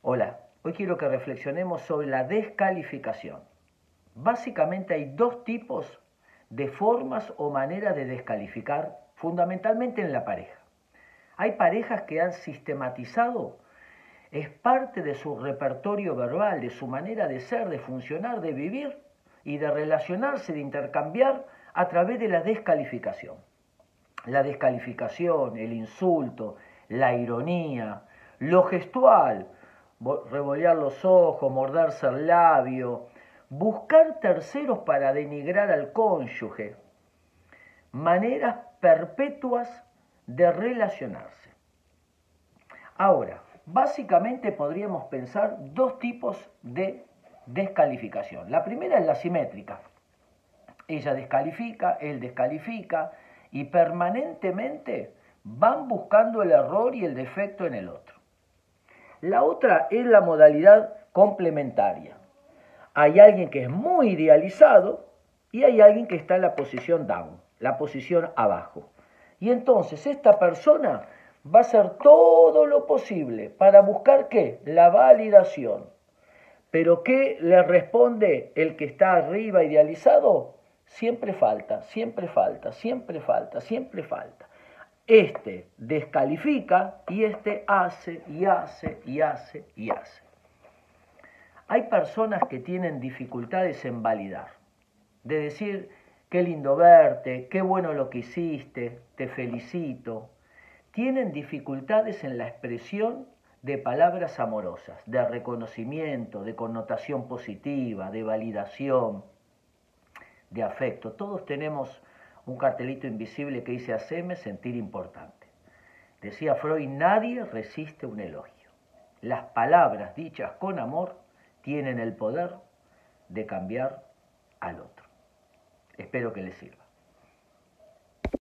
Hola, hoy quiero que reflexionemos sobre la descalificación. Básicamente hay dos tipos de formas o maneras de descalificar, fundamentalmente en la pareja. Hay parejas que han sistematizado, es parte de su repertorio verbal, de su manera de ser, de funcionar, de vivir y de relacionarse, de intercambiar a través de la descalificación. La descalificación, el insulto, la ironía, lo gestual, revolear los ojos, morderse el labio, buscar terceros para denigrar al cónyuge, maneras perpetuas de relacionarse. Ahora, básicamente podríamos pensar dos tipos de descalificación. La primera es la simétrica. Ella descalifica, él descalifica y permanentemente van buscando el error y el defecto en el otro. La otra es la modalidad complementaria. Hay alguien que es muy idealizado y hay alguien que está en la posición down, la posición abajo. Y entonces esta persona va a hacer todo lo posible para buscar qué? La validación. Pero ¿qué le responde el que está arriba idealizado? Siempre falta, siempre falta, siempre falta, siempre falta. Este descalifica y este hace y hace y hace y hace. Hay personas que tienen dificultades en validar, de decir, qué lindo verte, qué bueno lo que hiciste, te felicito. Tienen dificultades en la expresión de palabras amorosas, de reconocimiento, de connotación positiva, de validación, de afecto. Todos tenemos un cartelito invisible que dice haceme sentir importante. Decía Freud, nadie resiste un elogio. Las palabras dichas con amor tienen el poder de cambiar al otro. Espero que les sirva.